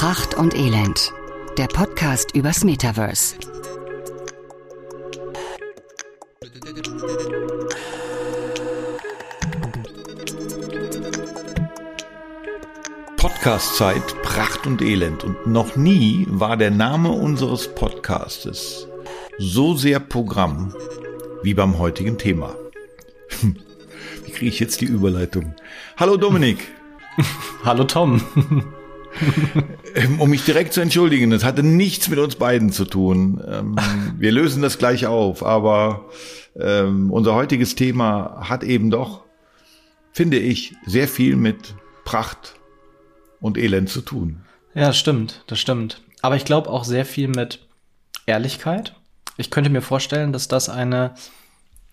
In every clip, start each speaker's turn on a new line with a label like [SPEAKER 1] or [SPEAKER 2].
[SPEAKER 1] Pracht und Elend. Der Podcast übers Metaverse.
[SPEAKER 2] Podcast-Zeit Pracht und Elend. Und noch nie war der Name unseres Podcastes so sehr Programm wie beim heutigen Thema. Wie kriege ich jetzt die Überleitung? Hallo Dominik.
[SPEAKER 3] Hallo Tom.
[SPEAKER 2] Ähm, um mich direkt zu entschuldigen, das hatte nichts mit uns beiden zu tun. Ähm, wir lösen das gleich auf, aber ähm, unser heutiges Thema hat eben doch, finde ich, sehr viel mit Pracht und Elend zu tun.
[SPEAKER 3] Ja, stimmt, das stimmt. Aber ich glaube auch sehr viel mit Ehrlichkeit. Ich könnte mir vorstellen, dass das eine,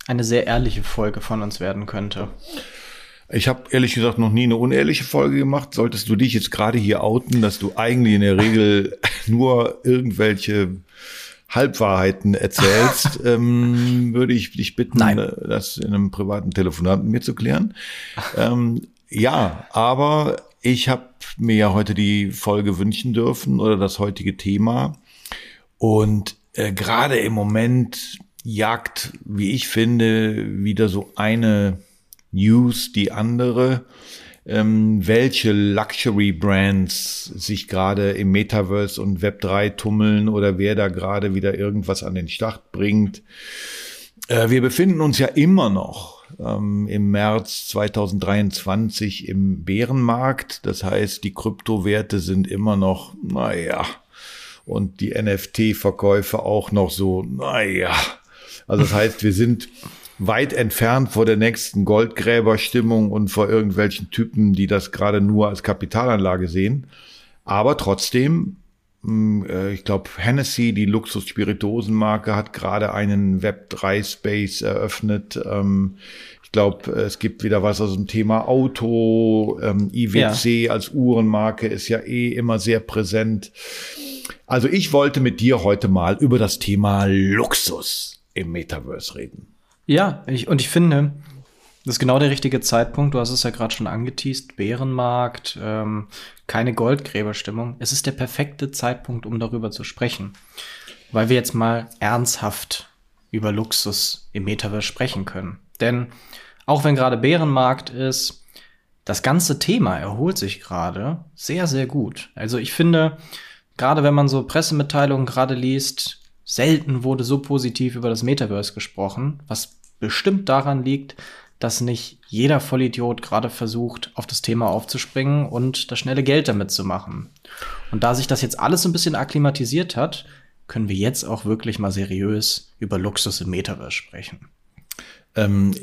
[SPEAKER 3] eine sehr ehrliche Folge von uns werden könnte.
[SPEAKER 2] Ich habe ehrlich gesagt noch nie eine unehrliche Folge gemacht. Solltest du dich jetzt gerade hier outen, dass du eigentlich in der Regel nur irgendwelche Halbwahrheiten erzählst, ähm, würde ich dich bitten,
[SPEAKER 3] Nein.
[SPEAKER 2] das in einem privaten Telefonat mit mir zu klären. Ähm, ja, aber ich habe mir ja heute die Folge wünschen dürfen oder das heutige Thema. Und äh, gerade im Moment jagt, wie ich finde, wieder so eine News die andere, ähm, welche Luxury Brands sich gerade im Metaverse und Web 3 tummeln oder wer da gerade wieder irgendwas an den Start bringt. Äh, wir befinden uns ja immer noch ähm, im März 2023 im Bärenmarkt. Das heißt, die Kryptowerte sind immer noch, naja, und die NFT-Verkäufe auch noch so, naja. Also das heißt, wir sind weit entfernt vor der nächsten Goldgräberstimmung und vor irgendwelchen Typen, die das gerade nur als Kapitalanlage sehen. Aber trotzdem, mh, äh, ich glaube, Hennessy, die Luxus-Spirituosenmarke, hat gerade einen Web3-Space eröffnet. Ähm, ich glaube, es gibt wieder was aus dem Thema Auto. Ähm, IWC als Uhrenmarke ist ja eh immer sehr präsent. Also ich wollte mit dir heute mal über das Thema Luxus im Metaverse reden.
[SPEAKER 3] Ja, ich, und ich finde, das ist genau der richtige Zeitpunkt. Du hast es ja gerade schon angeteased. Bärenmarkt, ähm, keine Goldgräberstimmung. Es ist der perfekte Zeitpunkt, um darüber zu sprechen. Weil wir jetzt mal ernsthaft über Luxus im Metaverse sprechen können. Denn auch wenn gerade Bärenmarkt ist, das ganze Thema erholt sich gerade sehr, sehr gut. Also ich finde, gerade wenn man so Pressemitteilungen gerade liest, selten wurde so positiv über das Metaverse gesprochen, was bestimmt daran liegt, dass nicht jeder Vollidiot gerade versucht, auf das Thema aufzuspringen und das schnelle Geld damit zu machen. Und da sich das jetzt alles ein bisschen akklimatisiert hat, können wir jetzt auch wirklich mal seriös über Luxus im Metaverse sprechen.
[SPEAKER 2] Ähm,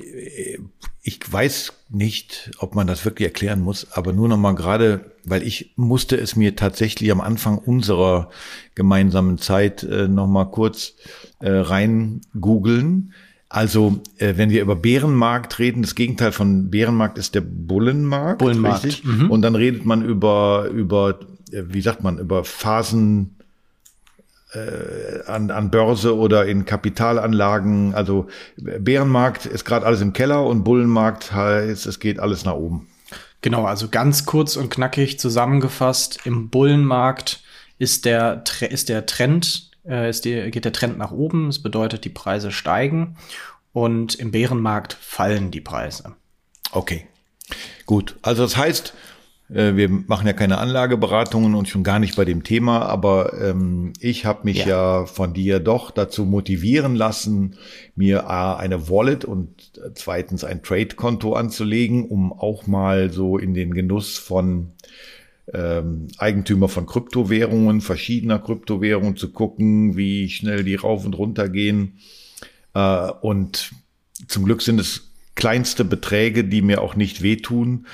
[SPEAKER 2] ich weiß nicht, ob man das wirklich erklären muss, aber nur noch mal gerade, weil ich musste es mir tatsächlich am Anfang unserer gemeinsamen Zeit äh, noch mal kurz äh, rein googeln. Also, äh, wenn wir über Bärenmarkt reden, das Gegenteil von Bärenmarkt ist der Bullenmarkt.
[SPEAKER 3] Bullenmarkt,
[SPEAKER 2] richtig?
[SPEAKER 3] mhm.
[SPEAKER 2] Und dann redet man über, über, äh, wie sagt man, über Phasen an, an Börse oder in Kapitalanlagen. Also Bärenmarkt ist gerade alles im Keller und Bullenmarkt heißt, es geht alles nach oben.
[SPEAKER 3] Genau, also ganz kurz und knackig zusammengefasst, im Bullenmarkt ist der, ist der Trend, äh, ist die, geht der Trend nach oben. Das bedeutet, die Preise steigen und im Bärenmarkt fallen die Preise.
[SPEAKER 2] Okay, gut. Also das heißt, äh, wir machen ja keine Anlageberatungen und schon gar nicht bei dem Thema, aber ähm, ich habe mich ja.
[SPEAKER 3] Ja.
[SPEAKER 2] von dir doch dazu motivieren lassen, mir A, eine Wallet und äh, zweitens ein Trade-Konto anzulegen, um auch mal so in den Genuss von ähm, Eigentümer von Kryptowährungen, verschiedener Kryptowährungen zu gucken, wie schnell die rauf und runter gehen. Äh, und zum Glück sind es kleinste Beträge, die mir auch nicht wehtun.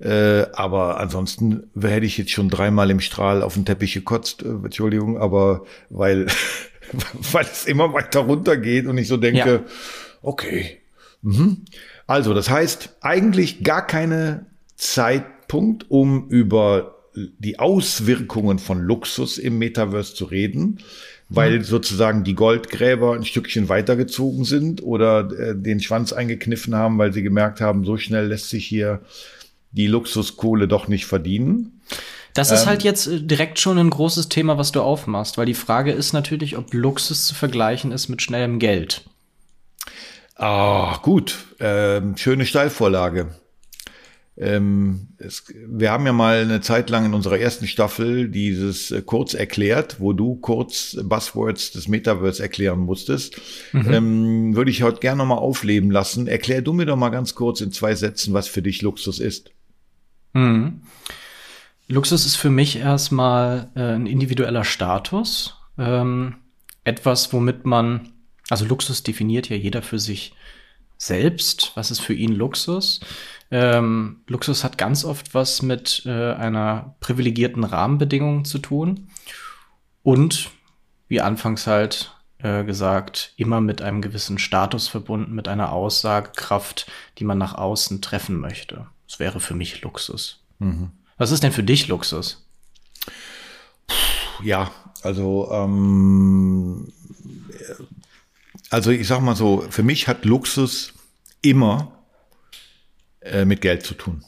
[SPEAKER 2] Äh, aber ansonsten hätte ich jetzt schon dreimal im Strahl auf den Teppich gekotzt, äh, Entschuldigung, aber weil, weil es immer weiter runtergeht und ich so denke,
[SPEAKER 3] Ja.
[SPEAKER 2] okay. Mhm. Also, das heißt, eigentlich gar keine Zeitpunkt, um über die Auswirkungen von Luxus im Metaverse zu reden, weil sozusagen die Goldgräber ein Stückchen weitergezogen sind oder äh, den Schwanz eingekniffen haben, weil sie gemerkt haben, so schnell lässt sich hier die Luxuskohle doch nicht verdienen.
[SPEAKER 3] Das ist ähm, halt jetzt äh, direkt schon ein großes Thema, was du aufmachst, weil die Frage ist natürlich, ob Luxus zu vergleichen ist mit schnellem Geld.
[SPEAKER 2] Ah, gut. Ähm, schöne Steilvorlage. Ähm, es, wir haben ja mal eine Zeit lang in unserer ersten Staffel dieses äh, kurz erklärt, wo du kurz Buzzwords des Metaverse erklären musstest. Mhm. Ähm, würde ich heute gerne nochmal aufleben lassen. Erklär du mir doch mal ganz kurz in zwei Sätzen, was für dich Luxus ist.
[SPEAKER 3] Mhm. Luxus ist für mich erstmal äh, ein individueller Status. Ähm, etwas, womit man, also Luxus definiert ja jeder für sich selbst. Was ist für ihn Luxus? Ähm, Luxus hat ganz oft was mit äh, einer privilegierten Rahmenbedingung zu tun und, wie anfangs halt äh, gesagt, immer mit einem gewissen Status verbunden, mit einer Aussagekraft, die man nach außen treffen möchte. Das wäre für mich Luxus. Mhm. Was ist denn für dich Luxus?
[SPEAKER 2] Ja, also ähm, also ich sag mal so, für mich hat Luxus immer äh, mit Geld zu tun.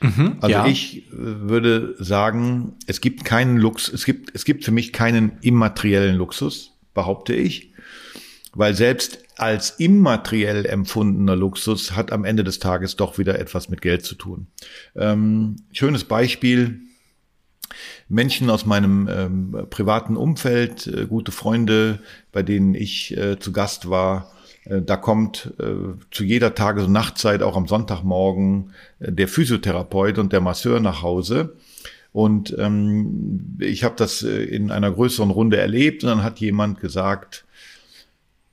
[SPEAKER 2] Mhm, also ja. ich äh, würde sagen, es gibt keinen Lux, es gibt, es gibt für mich keinen immateriellen Luxus, behaupte ich, weil selbst als immateriell empfundener Luxus hat am Ende des Tages doch wieder etwas mit Geld zu tun. Ähm, schönes Beispiel. Menschen aus meinem ähm, privaten Umfeld, äh, gute Freunde, bei denen ich äh, zu Gast war, äh, da kommt äh, zu jeder Tages- und Nachtzeit, auch am Sonntagmorgen, äh, der Physiotherapeut und der Masseur nach Hause. Und ähm, ich habe das äh, in einer größeren Runde erlebt und dann hat jemand gesagt,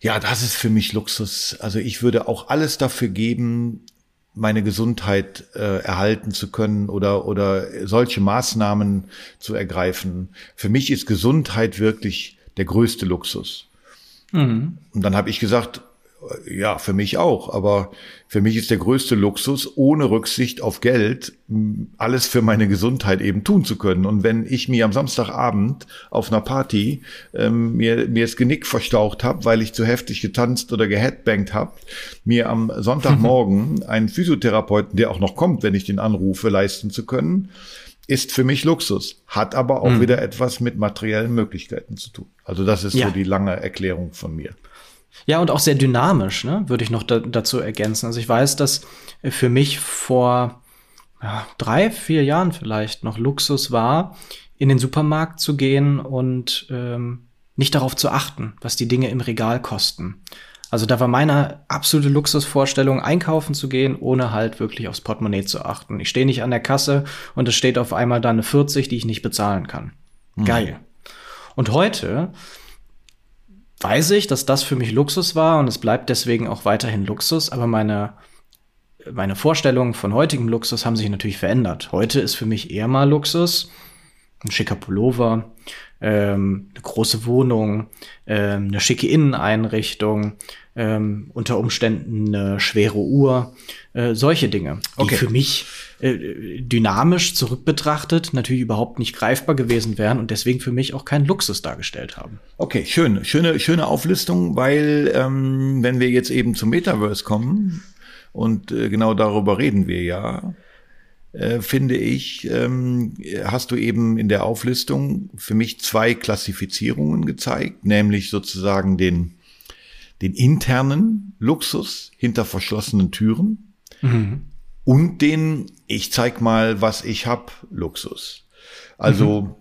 [SPEAKER 2] ja, das ist für mich Luxus. Also ich würde auch alles dafür geben, meine Gesundheit äh, erhalten zu können oder, oder solche Maßnahmen zu ergreifen. Für mich ist Gesundheit wirklich der größte Luxus. Mhm. Und dann habe ich gesagt, ja, für mich auch. Aber für mich ist der größte Luxus, ohne Rücksicht auf Geld, alles für meine Gesundheit eben tun zu können. Und wenn ich mir am Samstagabend auf einer Party ähm, mir, mir das Genick verstaucht habe, weil ich zu heftig getanzt oder geheadbangt habe, mir am Sonntagmorgen einen Physiotherapeuten, der auch noch kommt, wenn ich den anrufe, leisten zu können, ist für mich Luxus, hat aber auch mhm. wieder etwas mit materiellen Möglichkeiten zu tun. Also das ist ja. so die lange Erklärung von mir.
[SPEAKER 3] Ja, und auch sehr dynamisch, ne, würde ich noch da, dazu ergänzen. Also ich weiß, dass für mich vor ja, drei, vier Jahren vielleicht noch Luxus war, in den Supermarkt zu gehen und ähm, nicht darauf zu achten, was die Dinge im Regal kosten. Also da war meine absolute Luxusvorstellung, einkaufen zu gehen, ohne halt wirklich aufs Portemonnaie zu achten. Ich stehe nicht an der Kasse und es steht auf einmal da eine 40, die ich nicht bezahlen kann. Mhm. Geil. Und heute weiß ich, dass das für mich Luxus war und es bleibt deswegen auch weiterhin Luxus, aber meine, meine Vorstellungen von heutigem Luxus haben sich natürlich verändert. Heute ist für mich eher mal Luxus, ein schicker Pullover, ähm, eine große Wohnung, ähm, eine schicke Inneneinrichtung, ähm, unter Umständen eine schwere Uhr, äh, solche Dinge, die okay. für mich äh, dynamisch zurückbetrachtet natürlich überhaupt nicht greifbar gewesen wären und deswegen für mich auch keinen Luxus dargestellt haben.
[SPEAKER 2] Okay, schön, schöne, schöne Auflistung, weil ähm, wenn wir jetzt eben zum Metaverse kommen und äh, genau darüber reden wir ja, äh, finde ich, ähm, hast du eben in der Auflistung für mich zwei Klassifizierungen gezeigt, nämlich sozusagen den, den internen Luxus hinter verschlossenen Türen mhm. Und den, ich zeig mal, was ich hab, Luxus. Also mhm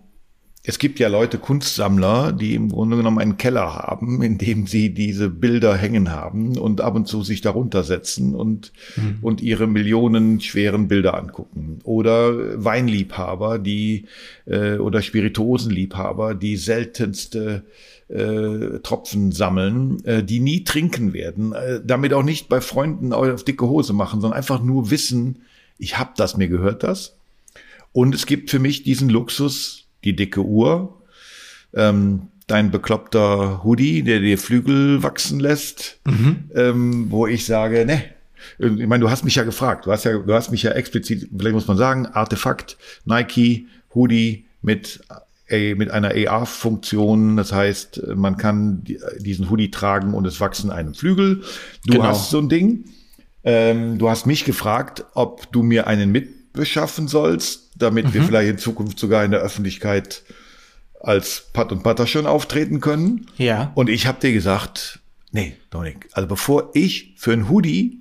[SPEAKER 2] es gibt ja Leute, Kunstsammler, die im Grunde genommen einen Keller haben, in dem sie diese Bilder hängen haben und ab und zu sich darunter setzen und, mhm. und ihre Millionen schweren Bilder angucken. Oder Weinliebhaber, die äh, oder Spirituosenliebhaber, die seltenste äh, Tropfen sammeln, äh, die nie trinken werden, äh, damit auch nicht bei Freunden auf dicke Hose machen, sondern einfach nur wissen, ich hab das, mir gehört das. Und es gibt für mich diesen Luxus, die dicke Uhr, ähm, dein bekloppter Hoodie, der dir Flügel wachsen lässt, mhm. ähm, wo ich sage, ne, ich meine, du hast mich ja gefragt, du hast ja, du hast mich ja explizit, vielleicht muss man sagen, Artefakt, Nike, Hoodie mit mit einer AR-Funktion, das heißt, man kann diesen Hoodie tragen und es wachsen einem Flügel. Du genau. hast so ein Ding. Ähm, du hast mich gefragt, ob du mir einen mit beschaffen sollst, damit mhm. wir vielleicht in Zukunft sogar in der Öffentlichkeit als Pat und Patter schon auftreten können.
[SPEAKER 3] Ja.
[SPEAKER 2] Und ich habe dir gesagt, nee, Dominik, also bevor ich für ein Hoodie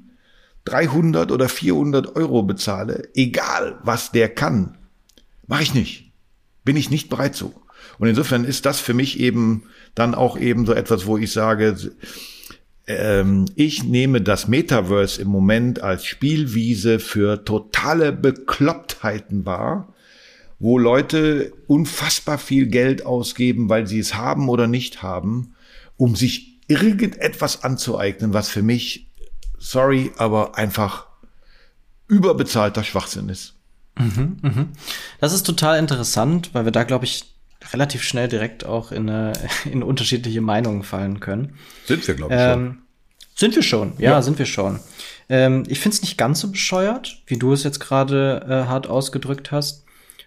[SPEAKER 2] 300 oder 400 Euro bezahle, egal was der kann, mache ich nicht. Bin ich nicht bereit zu. Und insofern ist das für mich eben dann auch eben so etwas, wo ich sage, ähm, ich nehme das Metaverse im Moment als Spielwiese für totale Beklopptheiten wahr, wo Leute unfassbar viel Geld ausgeben, weil sie es haben oder nicht haben, um sich irgendetwas anzueignen, was für mich, sorry, aber einfach überbezahlter Schwachsinn ist.
[SPEAKER 3] Mhm, mh. Das ist total interessant, weil wir da, glaube ich, relativ schnell direkt auch in, eine, in unterschiedliche Meinungen fallen können.
[SPEAKER 2] Sind wir, glaube ich.
[SPEAKER 3] Ähm, schon. Sind wir schon, ja, ja. sind wir schon. Ähm, ich finde es nicht ganz so bescheuert, wie du es jetzt gerade äh, hart ausgedrückt hast.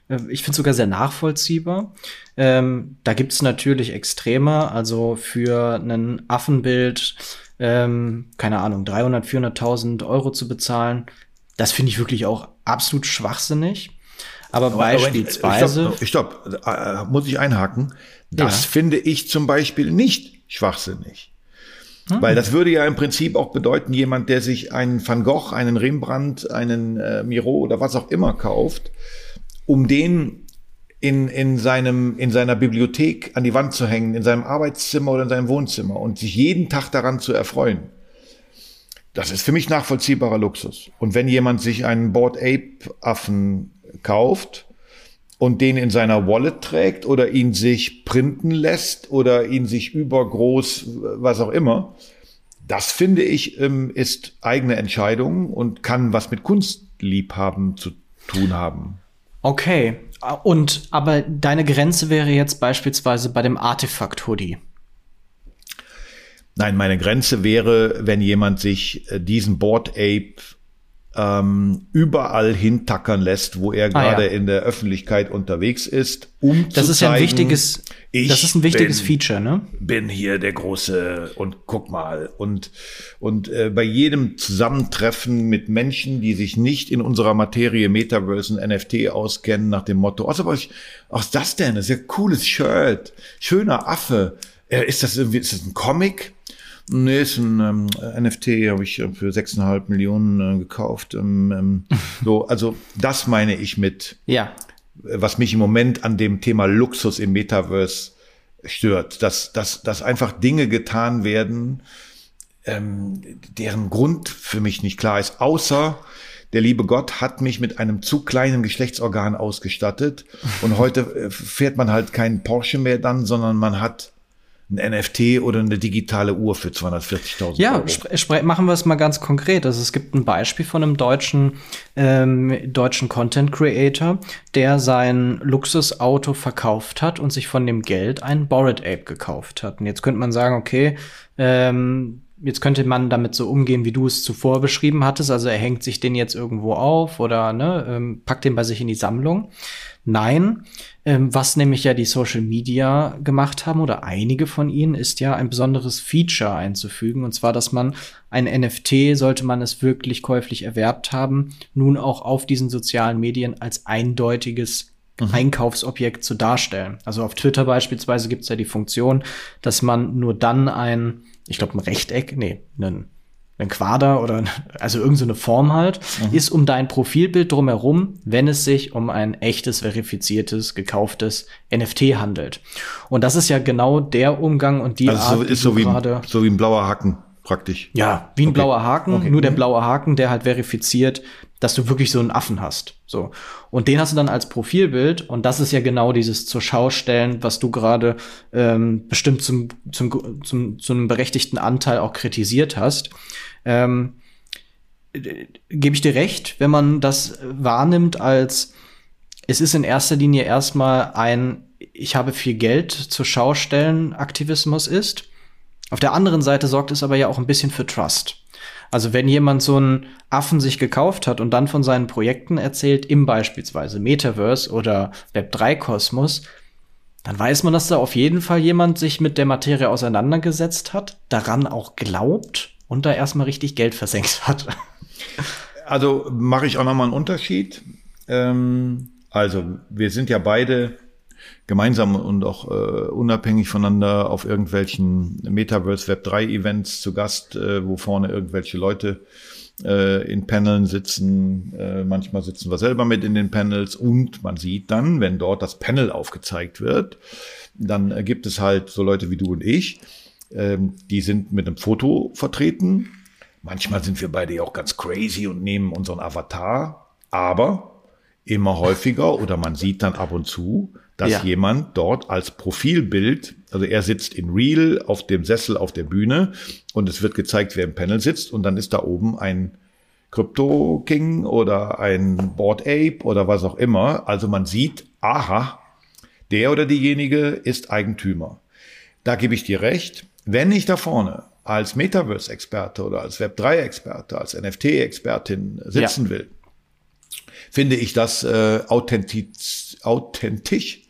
[SPEAKER 3] Äh, ich finde es sogar sehr nachvollziehbar. Ähm, da gibt es natürlich Extreme, also für ein Affenbild, ähm, keine Ahnung, 300, 400.000 Euro zu bezahlen, das finde ich wirklich auch absolut schwachsinnig. Aber, aber beispielsweise.
[SPEAKER 2] Ich stopp, äh, muss ich einhaken. Das ja. finde ich zum Beispiel nicht schwachsinnig. Hm. Weil das würde ja im Prinzip auch bedeuten, jemand, der sich einen Van Gogh, einen Rembrandt, einen äh, Miro oder was auch immer kauft, um den in, in, seinem, in seiner Bibliothek an die Wand zu hängen, in seinem Arbeitszimmer oder in seinem Wohnzimmer und sich jeden Tag daran zu erfreuen. Das ist für mich nachvollziehbarer Luxus. Und wenn jemand sich einen Board Ape Affen kauft und den in seiner Wallet trägt oder ihn sich printen lässt oder ihn sich übergroß, was auch immer. Das finde ich ähm, ist eigene Entscheidung und kann was mit Kunstliebhaben zu tun haben.
[SPEAKER 3] Okay, und aber deine Grenze wäre jetzt beispielsweise bei dem Artefakt-Hoodie.
[SPEAKER 2] Nein, meine Grenze wäre, wenn jemand sich äh, diesen Board Ape ähm, überall hintackern lässt, wo er gerade ah, ja. in der Öffentlichkeit unterwegs ist, um
[SPEAKER 3] das
[SPEAKER 2] zu
[SPEAKER 3] ist zeigen, ja ein wichtiges, das ist ein wichtiges bin, Feature, ne?
[SPEAKER 2] Bin hier der große und guck mal und und äh, bei jedem Zusammentreffen mit Menschen, die sich nicht in unserer Materie Metaverse und NFT auskennen, nach dem Motto, also was, was ist das denn? Das ist ja cooles Shirt, schöner Affe. Äh, ist das irgendwie, ist das ein Comic? Nee, ist ein ähm, NFT, habe ich äh, für 6,5 Millionen äh, gekauft. Ähm, ähm, so, also das meine ich mit,
[SPEAKER 3] ja.
[SPEAKER 2] was mich im Moment an dem Thema Luxus im Metaverse stört, dass, dass, dass einfach Dinge getan werden, ähm, deren Grund für mich nicht klar ist, außer der liebe Gott hat mich mit einem zu kleinen Geschlechtsorgan ausgestattet und heute äh, fährt man halt keinen Porsche mehr dann, sondern man hat ein NFT oder eine digitale Uhr für 240.000
[SPEAKER 3] ja,
[SPEAKER 2] Euro.
[SPEAKER 3] Ja, machen wir es mal ganz konkret. Also es gibt ein Beispiel von einem deutschen, ähm, deutschen Content Creator, der sein Luxusauto verkauft hat und sich von dem Geld ein Bored Ape gekauft hat. Und jetzt könnte man sagen, okay, ähm, jetzt könnte man damit so umgehen, wie du es zuvor beschrieben hattest. Also er hängt sich den jetzt irgendwo auf oder ne, ähm, packt den bei sich in die Sammlung. Nein, ähm, was nämlich ja die Social Media gemacht haben oder einige von ihnen, ist ja ein besonderes Feature einzufügen. Und zwar, dass man ein NFT, sollte man es wirklich käuflich erwerbt haben, nun auch auf diesen sozialen Medien als eindeutiges Mhm. Einkaufsobjekt zu darstellen. Also auf Twitter beispielsweise gibt es ja die Funktion, dass man nur dann ein, ich glaube, ein Rechteck, nee, einen ein Quader oder also irgendeine so Form halt, mhm. ist um dein Profilbild drumherum, wenn es sich um ein echtes, verifiziertes, gekauftes NFT handelt. Und das ist ja genau der Umgang und die
[SPEAKER 2] also Art, so, ist so wie, so wie ein blauer Haken praktisch.
[SPEAKER 3] Ja, wie ein okay. blauer Haken, okay. nur der mhm. blaue Haken, der halt verifiziert, dass du wirklich so einen Affen hast. So. Und den hast du dann als Profilbild und das ist ja genau dieses zur Schau stellen, was du gerade ähm, bestimmt zum, zum, zum, zum berechtigten Anteil auch kritisiert hast. Ähm, Gebe ich dir recht, wenn man das wahrnimmt als es ist in erster Linie erstmal ein ich habe viel Geld zur Schau stellen Aktivismus ist auf der anderen Seite sorgt es aber ja auch ein bisschen für Trust. Also wenn jemand so einen Affen sich gekauft hat und dann von seinen Projekten erzählt, im beispielsweise Metaverse oder Web3-Kosmos, dann weiß man, dass da auf jeden Fall jemand sich mit der Materie auseinandergesetzt hat, daran auch glaubt und da erstmal richtig Geld versenkt hat.
[SPEAKER 2] Also mache ich auch noch mal einen Unterschied. Ähm, also, wir sind ja beide gemeinsam und auch äh, unabhängig voneinander auf irgendwelchen Metaverse Web 3 Events zu Gast, äh, wo vorne irgendwelche Leute äh, in Paneln sitzen. Äh, manchmal sitzen wir selber mit in den Panels und man sieht dann, wenn dort das Panel aufgezeigt wird, dann äh, gibt es halt so Leute wie du und ich, ähm, die sind mit einem Foto vertreten. Manchmal sind wir beide ja auch ganz crazy und nehmen unseren Avatar, aber immer häufiger oder man sieht dann ab und zu, dass ja. jemand dort als Profilbild, also er sitzt in Real auf dem Sessel auf der Bühne und es wird gezeigt, wer im Panel sitzt und dann ist da oben ein Crypto King oder ein Board Ape oder was auch immer. Also man sieht, aha, der oder diejenige ist Eigentümer. Da gebe ich dir recht. Wenn ich da vorne als Metaverse-Experte oder als Web3-Experte, als NFT-Expertin sitzen ja. will, finde ich das äh, authentisch, authentisch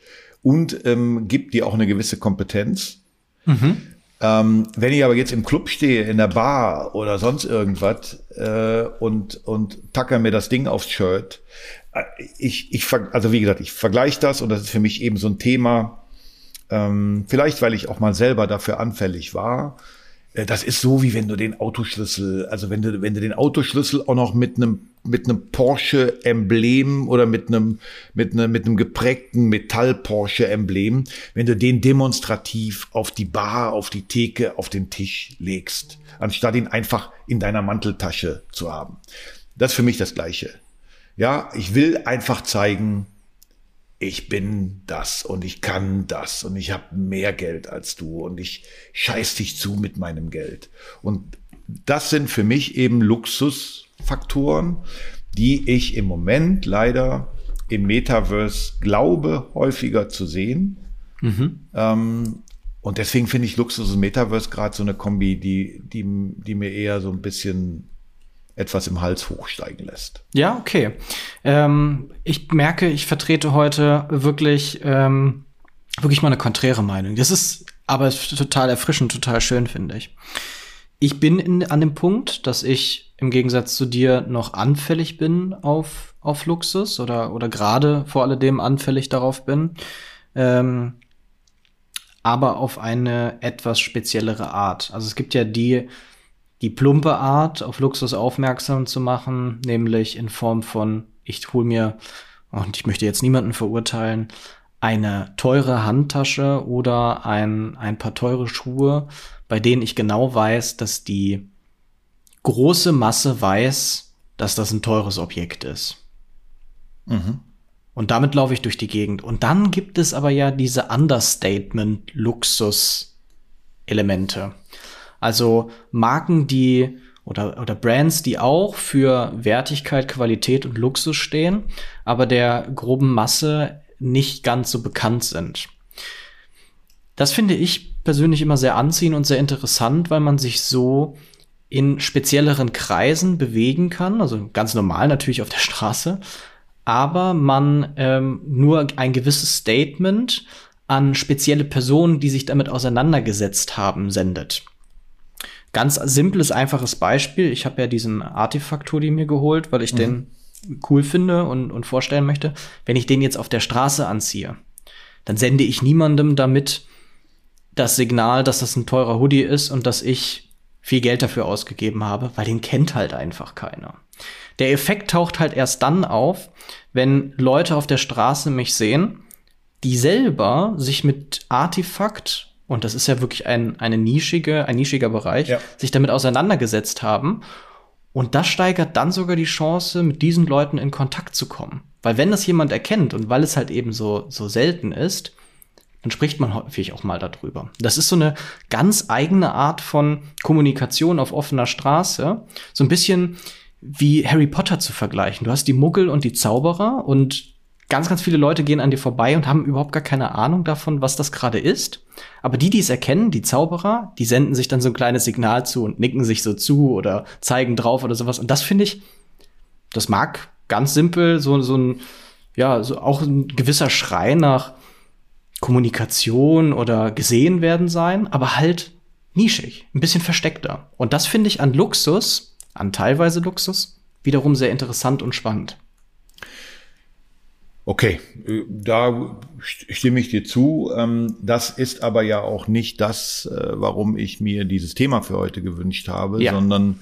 [SPEAKER 2] und ähm, gibt dir auch eine gewisse Kompetenz. Mhm. Ähm, wenn ich aber jetzt im Club stehe, in der Bar oder sonst irgendwas äh, und, und tacker mir das Ding aufs Shirt, äh, ich, ich, also wie gesagt, ich vergleiche das und das ist für mich eben so ein Thema, ähm, vielleicht weil ich auch mal selber dafür anfällig war. Äh, das ist so, wie wenn du den Autoschlüssel, also wenn du, wenn du den Autoschlüssel auch noch mit einem mit einem Porsche-Emblem oder mit einem, mit einem, mit einem geprägten Metall-Porsche-Emblem, wenn du den demonstrativ auf die Bar, auf die Theke, auf den Tisch legst, anstatt ihn einfach in deiner Manteltasche zu haben. Das ist für mich das Gleiche. Ja, ich will einfach zeigen, ich bin das und ich kann das und ich habe mehr Geld als du und ich scheiß dich zu mit meinem Geld. Und das sind für mich eben Luxus Faktoren, die ich im Moment leider im Metaverse glaube, häufiger zu sehen. Mhm. Ähm, und deswegen finde ich Luxus und Metaverse gerade so eine Kombi, die, die, die mir eher so ein bisschen etwas im Hals hochsteigen lässt.
[SPEAKER 3] Ja, okay. Ähm, ich merke, ich vertrete heute wirklich, ähm, wirklich mal eine konträre Meinung. Das ist aber total erfrischend, total schön, finde ich. Ich bin in, an dem Punkt, dass ich im Gegensatz zu dir noch anfällig bin auf, auf Luxus oder, oder gerade vor alledem anfällig darauf bin. Ähm, aber auf eine etwas speziellere Art. Also es gibt ja die, die plumpe Art, auf Luxus aufmerksam zu machen, nämlich in Form von, ich hol mir, und ich möchte jetzt niemanden verurteilen, eine teure Handtasche oder ein, ein paar teure Schuhe, bei denen ich genau weiß, dass die große Masse weiß, dass das ein teures Objekt ist. Mhm. Und damit laufe ich durch die Gegend. Und dann gibt es aber ja diese Understatement-Luxus-Elemente. Also Marken, die oder, oder Brands, die auch für Wertigkeit, Qualität und Luxus stehen, aber der groben Masse nicht ganz so bekannt sind. Das finde ich persönlich immer sehr anziehend und sehr interessant, weil man sich so in spezielleren Kreisen bewegen kann, also ganz normal natürlich auf der Straße, aber man ähm, nur ein gewisses Statement an spezielle Personen, die sich damit auseinandergesetzt haben, sendet. Ganz simples, einfaches Beispiel. Ich habe ja diesen Artefakt-Hoodie mir geholt, weil ich mhm. den cool finde und, und vorstellen möchte. Wenn ich den jetzt auf der Straße anziehe, dann sende ich niemandem damit das Signal, dass das ein teurer Hoodie ist und dass ich viel Geld dafür ausgegeben habe, weil den kennt halt einfach keiner. Der Effekt taucht halt erst dann auf, wenn Leute auf der Straße mich sehen, die selber sich mit Artefakt, und das ist ja wirklich ein, eine nischige, ein nischiger Bereich, ja. sich damit auseinandergesetzt haben. Und das steigert dann sogar die Chance, mit diesen Leuten in Kontakt zu kommen. Weil wenn das jemand erkennt und weil es halt eben so, so selten ist, dann spricht man häufig auch mal darüber. Das ist so eine ganz eigene Art von Kommunikation auf offener Straße. So ein bisschen wie Harry Potter zu vergleichen. Du hast die Muggel und die Zauberer und ganz, ganz viele Leute gehen an dir vorbei und haben überhaupt gar keine Ahnung davon, was das gerade ist. Aber die, die es erkennen, die Zauberer, die senden sich dann so ein kleines Signal zu und nicken sich so zu oder zeigen drauf oder sowas. Und das finde ich, das mag ganz simpel so, so ein, ja, so auch ein gewisser Schrei nach Kommunikation oder gesehen werden sein, aber halt nischig, ein bisschen versteckter. Und das finde ich an Luxus, an teilweise Luxus, wiederum sehr interessant und spannend.
[SPEAKER 2] Okay, äh, da stimme ich dir zu. Ähm, das ist aber ja auch nicht das, äh, warum ich mir dieses Thema für heute gewünscht habe, ja. sondern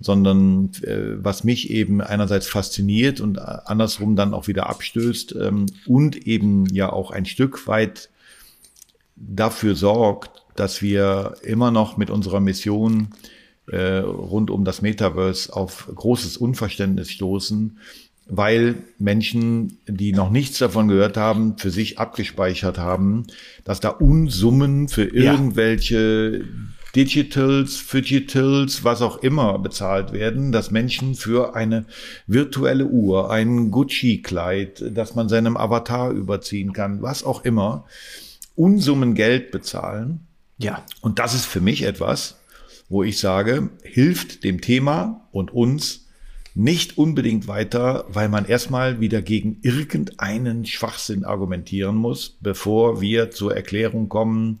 [SPEAKER 2] sondern äh, was mich eben einerseits fasziniert und andersrum dann auch wieder abstößt ähm, und eben ja auch ein Stück weit dafür sorgt, dass wir immer noch mit unserer Mission rund um das Metaverse auf großes Unverständnis stoßen, weil Menschen, die noch nichts davon gehört haben, für sich abgespeichert haben, dass da Unsummen für irgendwelche ja. Digitals, Fidgetals, was auch immer bezahlt werden, dass Menschen für eine virtuelle Uhr, ein Gucci-Kleid, das man seinem Avatar überziehen kann, was auch immer, Unsummen Geld bezahlen.
[SPEAKER 3] Ja.
[SPEAKER 2] Und das ist für mich etwas, wo ich sage, hilft dem Thema und uns nicht unbedingt weiter, weil man erstmal wieder gegen irgendeinen Schwachsinn argumentieren muss, bevor wir zur Erklärung kommen,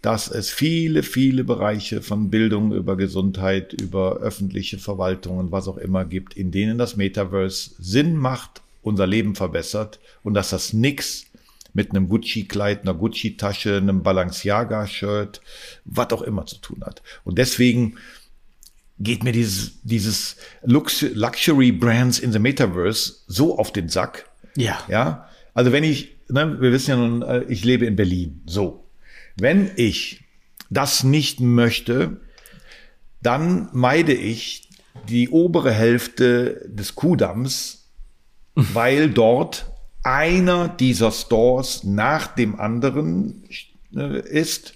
[SPEAKER 2] dass es viele, viele Bereiche von Bildung über Gesundheit, über öffentliche Verwaltungen, was auch immer gibt, in denen das Metaverse Sinn macht, unser Leben verbessert und dass das nix mit einem Gucci-Kleid, einer Gucci-Tasche, einem Balenciaga-Shirt, was auch immer zu tun hat. Und deswegen geht mir dieses, dieses Lux Luxury Brands in the Metaverse so auf den Sack.
[SPEAKER 3] Ja.
[SPEAKER 2] Ja. Also wenn ich, ne, wir wissen ja nun, äh, ich lebe in Berlin. So. Wenn ich das nicht möchte, dann meide ich die obere Hälfte des Kuhdamms, weil dort einer dieser Stores nach dem anderen äh, ist,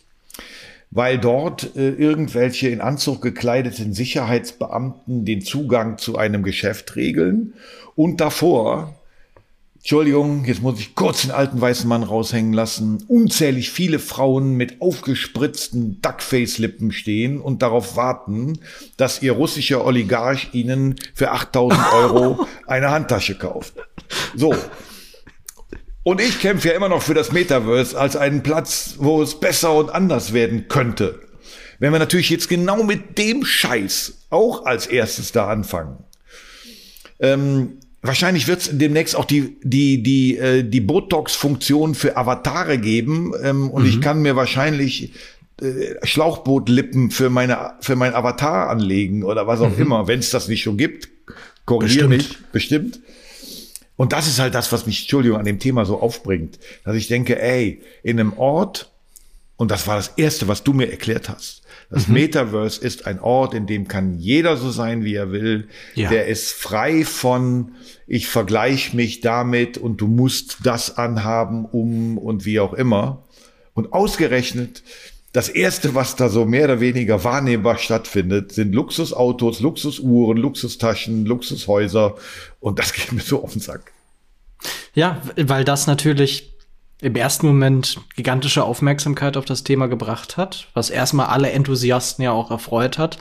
[SPEAKER 2] weil dort äh, irgendwelche in Anzug gekleideten Sicherheitsbeamten den Zugang zu einem Geschäft regeln und davor Entschuldigung, jetzt muss ich kurz den alten weißen Mann raushängen lassen. Unzählig viele Frauen mit aufgespritzten Duckface-Lippen stehen und darauf warten, dass ihr russischer Oligarch ihnen für 8000 Euro eine Handtasche kauft. So. Und ich kämpfe ja immer noch für das Metaverse als einen Platz, wo es besser und anders werden könnte. Wenn wir natürlich jetzt genau mit dem Scheiß auch als erstes da anfangen. Ähm, Wahrscheinlich wird es demnächst auch die, die, die, äh, die Botox-Funktion für Avatare geben. Ähm, und mhm. ich kann mir wahrscheinlich äh, Schlauchbootlippen für meine für mein Avatar anlegen oder was auch mhm. immer, wenn es das nicht schon gibt. Korrigiere mich, bestimmt. Und das ist halt das, was mich, Entschuldigung, an dem Thema so aufbringt, dass ich denke, ey, in einem Ort, und das war das Erste, was du mir erklärt hast, das mhm. Metaverse ist ein Ort, in dem kann jeder so sein, wie er will. Ja. Der ist frei von, ich vergleiche mich damit und du musst das anhaben, um und wie auch immer. Und ausgerechnet, das erste, was da so mehr oder weniger wahrnehmbar stattfindet, sind Luxusautos, Luxusuhren, Luxustaschen, Luxushäuser. Und das geht mir so auf den Sack.
[SPEAKER 3] Ja, weil das natürlich im ersten Moment gigantische Aufmerksamkeit auf das Thema gebracht hat, was erstmal alle Enthusiasten ja auch erfreut hat,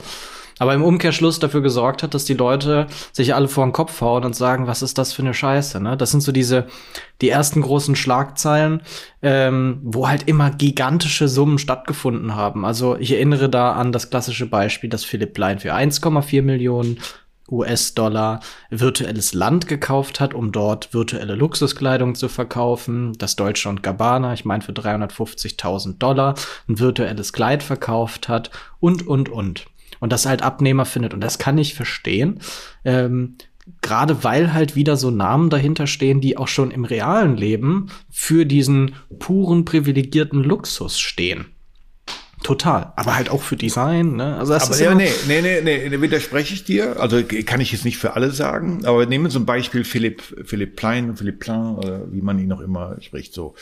[SPEAKER 3] aber im Umkehrschluss dafür gesorgt hat, dass die Leute sich alle vor den Kopf hauen und sagen, was ist das für eine Scheiße, ne? Das sind so diese, die ersten großen Schlagzeilen, ähm, wo halt immer gigantische Summen stattgefunden haben. Also ich erinnere da an das klassische Beispiel, dass Philipp Plein für 1,4 Millionen US-Dollar virtuelles Land gekauft hat, um dort virtuelle Luxuskleidung zu verkaufen. Das Deutsche und Gabbana, ich meine für 350.000 Dollar, ein virtuelles Kleid verkauft hat und, und, und. Und das halt Abnehmer findet. Und das kann ich verstehen. Ähm, Gerade weil halt wieder so Namen dahinter stehen, die auch schon im realen Leben für diesen puren privilegierten Luxus stehen. Total. Aber halt auch für Design, ne?
[SPEAKER 2] Also das aber ist ja, nee, nee, nee, nee, widerspreche ich dir. Also kann ich jetzt nicht für alle sagen, aber nehmen wir zum Beispiel Philipp, Philipp Plein, Philipp Plein, oder wie man ihn noch immer spricht, so.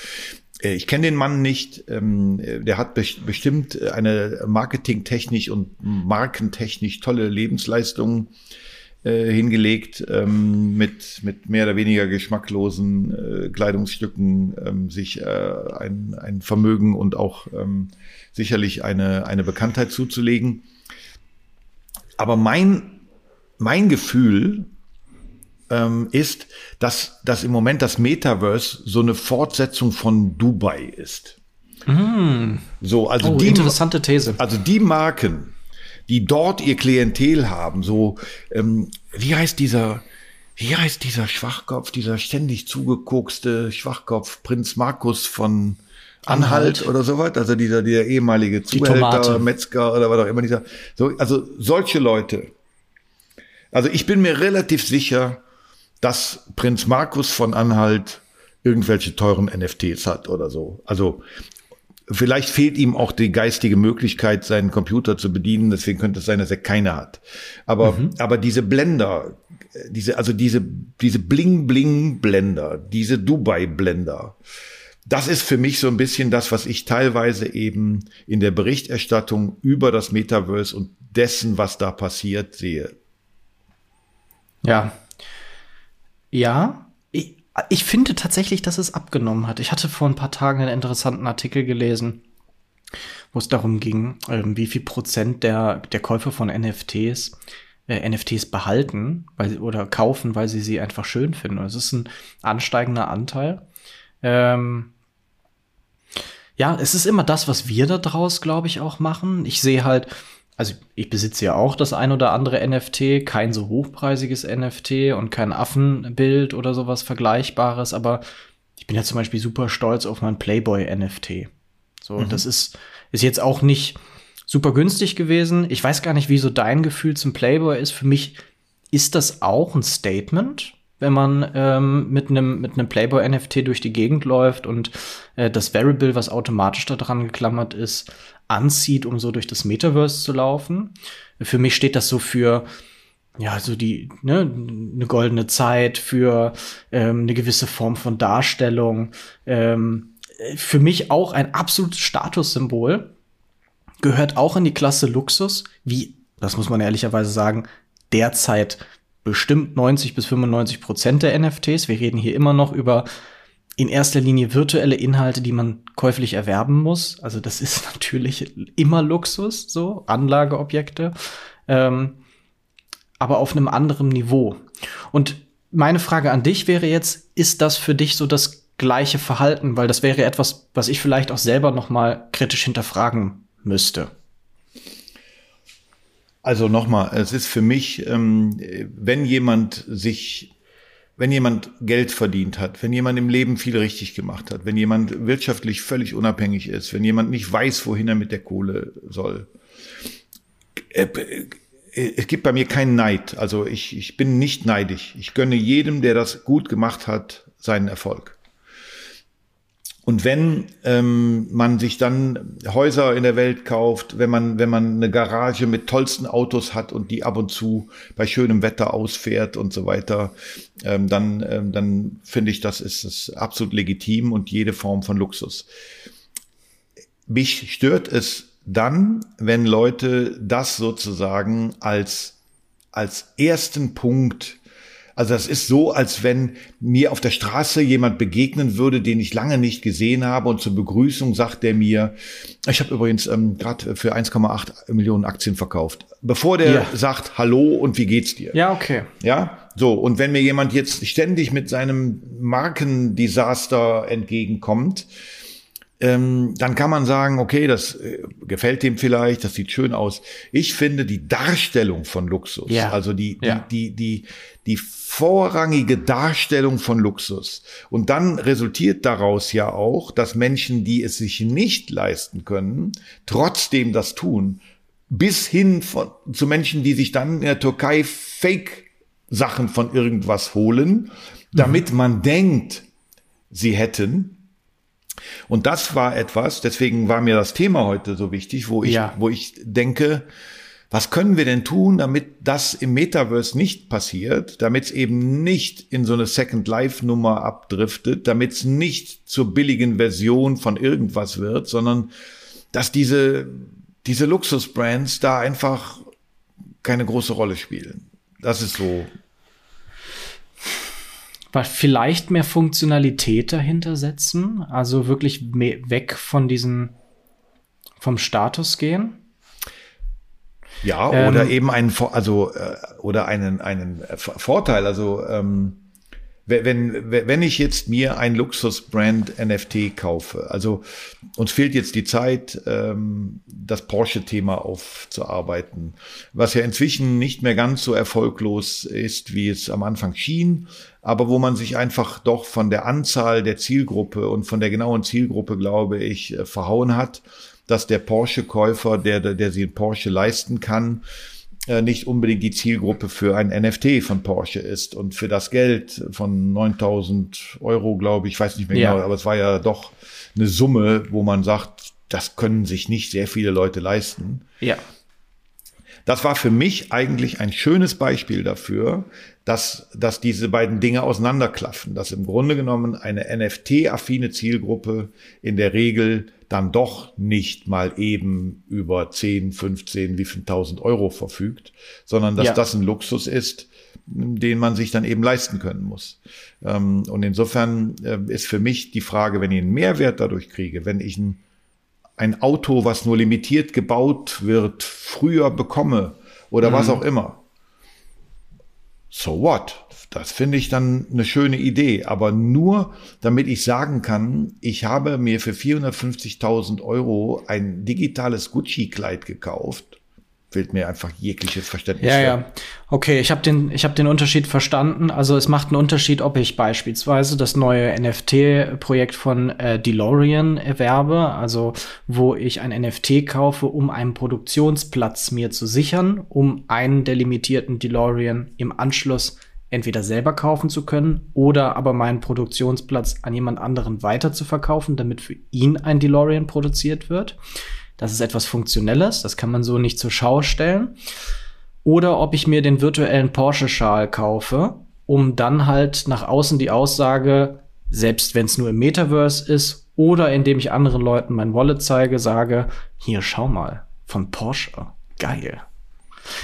[SPEAKER 2] Äh, ich kenne den Mann nicht. Ähm, der hat bestimmt eine marketingtechnisch und markentechnisch tolle Lebensleistung äh, hingelegt, ähm, mit, mit mehr oder weniger geschmacklosen äh, Kleidungsstücken ähm, sich ein, ein Vermögen und auch sicherlich eine, eine Bekanntheit zuzulegen. Aber mein, mein Gefühl ähm, ist, dass, dass im Moment das Metaverse so eine Fortsetzung von Dubai ist.
[SPEAKER 3] Mm.
[SPEAKER 2] So, also
[SPEAKER 3] oh,
[SPEAKER 2] die,
[SPEAKER 3] interessante These.
[SPEAKER 2] Also die Marken, die dort ihr Klientel haben, so, ähm, wie heißt dieser, wie heißt dieser Schwachkopf, dieser ständig zugekokste Schwachkopf, Prinz Markus von Anhalt, Anhalt. oder sowas, also dieser, der ehemalige Zuhälter, Metzger oder was auch immer dieser, so, also solche Leute. Also ich bin mir relativ sicher, dass Prinz Markus von Anhalt irgendwelche teuren NFTs hat oder so. Also vielleicht fehlt ihm auch die geistige Möglichkeit, seinen Computer zu bedienen. Deswegen könnte es sein, dass er keine hat. Aber, mhm. aber diese Blender, diese, also diese, diese Bling-Bling-Blender, diese Dubai-Blender, das ist für mich so ein bisschen das, was ich teilweise eben in der Berichterstattung über das Metaverse und dessen, was da passiert, sehe.
[SPEAKER 3] Ja. Ja. Ich, ich finde tatsächlich, dass es abgenommen hat. Ich hatte vor ein paar Tagen einen interessanten Artikel gelesen, wo es darum ging, ähm, wie viel Prozent der, der Käufer von NFTs äh, NFTs behalten weil, oder kaufen, weil sie sie einfach schön finden. Das ist ein ansteigender Anteil. Ähm, ja, es ist immer das, was wir da draus, glaube ich, auch machen. Ich sehe halt, also ich besitze ja auch das ein oder andere NFT, kein so hochpreisiges NFT und kein Affenbild oder sowas Vergleichbares, aber ich bin ja zum Beispiel super stolz auf mein Playboy-NFT. So, mhm. das ist, ist jetzt auch nicht super günstig gewesen. Ich weiß gar nicht, wie so dein Gefühl zum Playboy ist. Für mich ist das auch ein Statement, wenn man ähm, mit einem mit Playboy NFT durch die Gegend läuft und äh, das Variable, was automatisch da dran geklammert ist, anzieht, um so durch das Metaverse zu laufen. Für mich steht das so für ja, so die, ne, eine goldene Zeit für ähm, eine gewisse Form von Darstellung. Ähm, für mich auch ein absolutes Statussymbol. Gehört auch in die Klasse Luxus, wie, das muss man ehrlicherweise sagen, derzeit bestimmt 90 bis 95 Prozent der NFTs. Wir reden hier immer noch über in erster Linie virtuelle Inhalte, die man käuflich erwerben muss. Also das ist natürlich immer Luxus, so Anlageobjekte, ähm, aber auf einem anderen Niveau. Und meine Frage an dich wäre jetzt, ist das für dich so das gleiche Verhalten? Weil das wäre etwas, was ich vielleicht auch selber noch mal kritisch hinterfragen müsste.
[SPEAKER 2] Also nochmal, es ist für mich, ähm, wenn jemand sich wenn jemand Geld verdient hat, wenn jemand im Leben viel richtig gemacht hat, wenn jemand wirtschaftlich völlig unabhängig ist, wenn jemand nicht weiß, wohin er mit der Kohle soll. Äh, es gibt bei mir keinen Neid. Also ich, ich bin nicht neidisch. Ich gönne jedem, der das gut gemacht hat, seinen Erfolg. Und wenn ähm, man sich dann Häuser in der Welt kauft, wenn man, wenn man eine Garage mit tollsten Autos hat und die ab und zu bei schönem Wetter ausfährt und so weiter, ähm, dann, ähm, dann finde ich, das ist, ist absolut legitim und jede Form von Luxus. Mich stört es dann, wenn Leute das sozusagen als, als ersten Punkt also das ist so, als wenn mir auf der Straße jemand begegnen würde, den ich lange nicht gesehen habe und zur Begrüßung sagt er mir, ich habe übrigens ähm, gerade für 1,8 Millionen Aktien verkauft. Bevor der ja. sagt Hallo und wie geht's dir?
[SPEAKER 3] Ja, okay.
[SPEAKER 2] Ja, so und wenn mir jemand jetzt ständig mit seinem Markendesaster entgegenkommt, ähm, dann kann man sagen, okay, das äh, gefällt dem vielleicht, das sieht schön aus. Ich finde die Darstellung von Luxus, ja. also die, die, ja. die, die, die vorrangige Darstellung von Luxus. Und dann resultiert daraus ja auch, dass Menschen, die es sich nicht leisten können, trotzdem das tun. Bis hin von, zu Menschen, die sich dann in der Türkei Fake-Sachen von irgendwas holen, damit mhm. man denkt, sie hätten. Und das war etwas, deswegen war mir das Thema heute so wichtig, wo ich, ja. wo ich denke, was können wir denn tun, damit das im Metaverse nicht passiert, damit es eben nicht in so eine Second Life Nummer abdriftet, damit es nicht zur billigen Version von irgendwas wird, sondern dass diese, diese Luxusbrands da einfach keine große Rolle spielen. Das ist so.
[SPEAKER 3] Vielleicht mehr Funktionalität dahinter setzen, also wirklich weg von diesen, vom Status gehen.
[SPEAKER 2] Ja, oder ähm, eben einen, also, äh, oder einen, einen Vorteil. Also, ähm, wenn, wenn ich jetzt mir ein Luxus-Brand NFT kaufe, also uns fehlt jetzt die Zeit, ähm, das Porsche-Thema aufzuarbeiten, was ja inzwischen nicht mehr ganz so erfolglos ist, wie es am Anfang schien, aber wo man sich einfach doch von der Anzahl der Zielgruppe und von der genauen Zielgruppe, glaube ich, verhauen hat, dass der Porsche-Käufer, der, der sich Porsche leisten kann, äh, nicht unbedingt die Zielgruppe für ein NFT von Porsche ist und für das Geld von 9000 Euro, glaube ich, weiß nicht mehr ja. genau, aber es war ja doch eine Summe, wo man sagt, das können sich nicht sehr viele Leute leisten.
[SPEAKER 3] Ja.
[SPEAKER 2] Das war für mich eigentlich ein schönes Beispiel dafür, dass, dass diese beiden Dinge auseinanderklaffen, dass im Grunde genommen eine NFT-affine Zielgruppe in der Regel dann doch nicht mal eben über 10, 15, wie viel tausend Euro verfügt, sondern dass ja. das ein Luxus ist, den man sich dann eben leisten können muss. Ähm, und insofern äh, ist für mich die Frage, wenn ich einen Mehrwert dadurch kriege, wenn ich ein ein Auto, was nur limitiert gebaut wird, früher bekomme oder mhm. was auch immer. So what? Das finde ich dann eine schöne Idee, aber nur damit ich sagen kann, ich habe mir für 450.000 Euro ein digitales Gucci-Kleid gekauft fehlt mir einfach jegliches Verständnis.
[SPEAKER 3] Ja, für. ja. Okay, ich habe den, ich habe den Unterschied verstanden. Also es macht einen Unterschied, ob ich beispielsweise das neue NFT-Projekt von äh, DeLorean erwerbe, also wo ich ein NFT kaufe, um einen Produktionsplatz mir zu sichern, um einen der limitierten DeLorean im Anschluss entweder selber kaufen zu können oder aber meinen Produktionsplatz an jemand anderen weiter zu verkaufen, damit für ihn ein DeLorean produziert wird. Das ist etwas Funktionelles, das kann man so nicht zur Schau stellen. Oder ob ich mir den virtuellen Porsche-Schal kaufe, um dann halt nach außen die Aussage, selbst wenn es nur im Metaverse ist, oder indem ich anderen Leuten mein Wallet zeige, sage, hier schau mal, von Porsche, geil.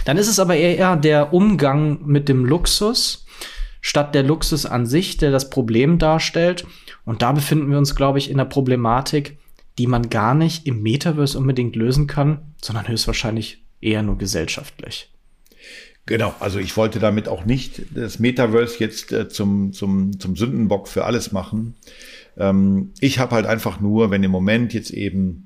[SPEAKER 3] Dann ist es aber eher der Umgang mit dem Luxus, statt der Luxus an sich, der das Problem darstellt. Und da befinden wir uns, glaube ich, in der Problematik, die man gar nicht im Metaverse unbedingt lösen kann, sondern höchstwahrscheinlich eher nur gesellschaftlich.
[SPEAKER 2] Genau, also ich wollte damit auch nicht das Metaverse jetzt äh, zum, zum, zum Sündenbock für alles machen. Ähm, ich habe halt einfach nur, wenn im Moment jetzt eben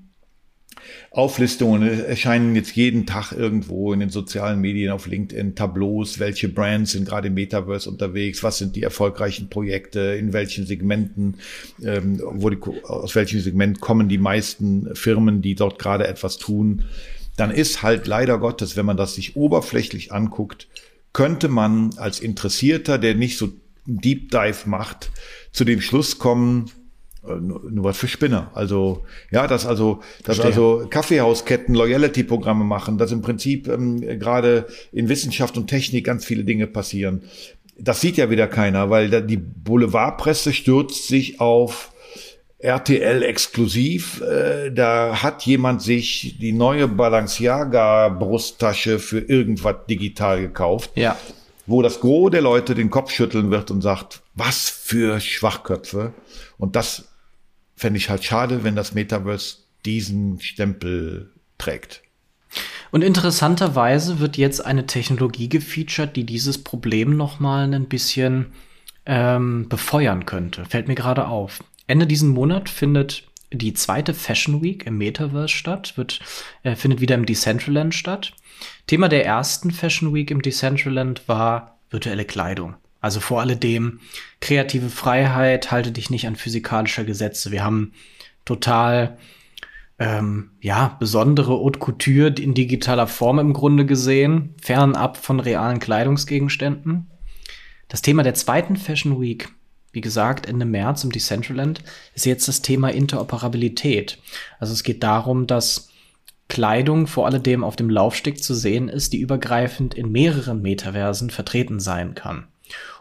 [SPEAKER 2] Auflistungen erscheinen jetzt jeden Tag irgendwo in den sozialen Medien, auf LinkedIn, Tableaus, welche Brands sind gerade im Metaverse unterwegs, was sind die erfolgreichen Projekte, in welchen Segmenten, ähm, wo die, aus welchem Segment kommen die meisten Firmen, die dort gerade etwas tun. Dann ist halt leider Gottes, wenn man das sich oberflächlich anguckt, könnte man als Interessierter, der nicht so Deep Dive macht, zu dem Schluss kommen, nur was für Spinner. Also ja, dass also dass Verstehe. also Kaffeehausketten Loyalty-Programme machen, dass im Prinzip ähm, gerade in Wissenschaft und Technik ganz viele Dinge passieren. Das sieht ja wieder keiner, weil da die Boulevardpresse stürzt sich auf RTL exklusiv. Äh, da hat jemand sich die neue Balenciaga Brusttasche für irgendwas digital gekauft.
[SPEAKER 3] Ja.
[SPEAKER 2] Wo das Gros der Leute den Kopf schütteln wird und sagt, was für Schwachköpfe. Und das fände ich halt schade, wenn das Metaverse diesen Stempel trägt.
[SPEAKER 3] Und interessanterweise wird jetzt eine Technologie gefeatured, die dieses Problem noch mal ein bisschen ähm, befeuern könnte. Fällt mir gerade auf. Ende diesen Monat findet die zweite Fashion Week im Metaverse statt, wird, äh, findet wieder im Decentraland statt. Thema der ersten Fashion Week im Decentraland war virtuelle Kleidung. Also vor alledem kreative Freiheit, halte dich nicht an physikalische Gesetze. Wir haben total ähm, ja besondere Haute Couture in digitaler Form im Grunde gesehen, fernab von realen Kleidungsgegenständen. Das Thema der zweiten Fashion Week, wie gesagt, Ende März im Decentraland, ist jetzt das Thema Interoperabilität. Also es geht darum, dass Kleidung vor alledem auf dem Laufsteg zu sehen ist, die übergreifend in mehreren Metaversen vertreten sein kann.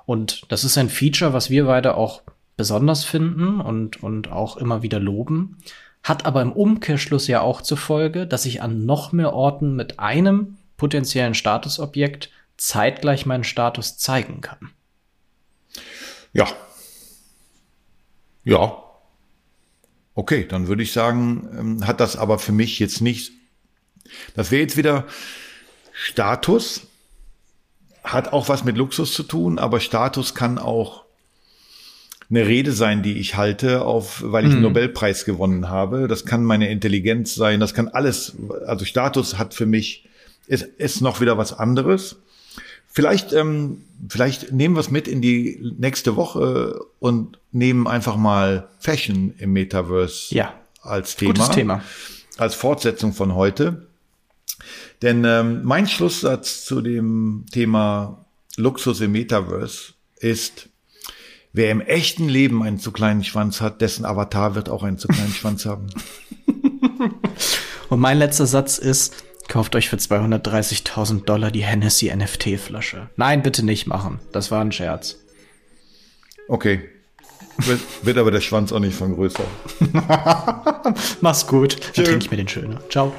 [SPEAKER 3] Und das ist ein Feature, was wir beide auch besonders finden und, und auch immer wieder loben, hat aber im Umkehrschluss ja auch zur Folge, dass ich an noch mehr Orten mit einem potenziellen Statusobjekt zeitgleich meinen Status zeigen kann.
[SPEAKER 2] Ja. Ja. Okay, dann würde ich sagen, ähm, hat das aber für mich jetzt nicht, das wäre jetzt wieder Status, hat auch was mit Luxus zu tun, aber Status kann auch eine Rede sein, die ich halte, auf, weil ich einen Nobelpreis gewonnen habe. Das kann meine Intelligenz sein, das kann alles. Also Status hat für mich ist, ist noch wieder was anderes. Vielleicht, ähm, vielleicht nehmen wir es mit in die nächste Woche und nehmen einfach mal Fashion im Metaverse
[SPEAKER 3] Ja.
[SPEAKER 2] als Thema.
[SPEAKER 3] Gutes Thema.
[SPEAKER 2] Als Fortsetzung von heute. Denn ähm, mein Schlusssatz zu dem Thema Luxus im Metaverse ist, wer im echten Leben einen zu kleinen Schwanz hat, dessen Avatar wird auch einen zu kleinen Schwanz haben.
[SPEAKER 3] Und mein letzter Satz ist, kauft euch für 230.000 Dollar die Hennessy NFT-Flasche. Nein, bitte nicht machen. Das war ein Scherz.
[SPEAKER 2] Okay. Wird, wird aber der Schwanz auch nicht von größer.
[SPEAKER 3] Mach's gut. Dann
[SPEAKER 2] Tschö.
[SPEAKER 3] trinke ich mir den schöner. Ciao.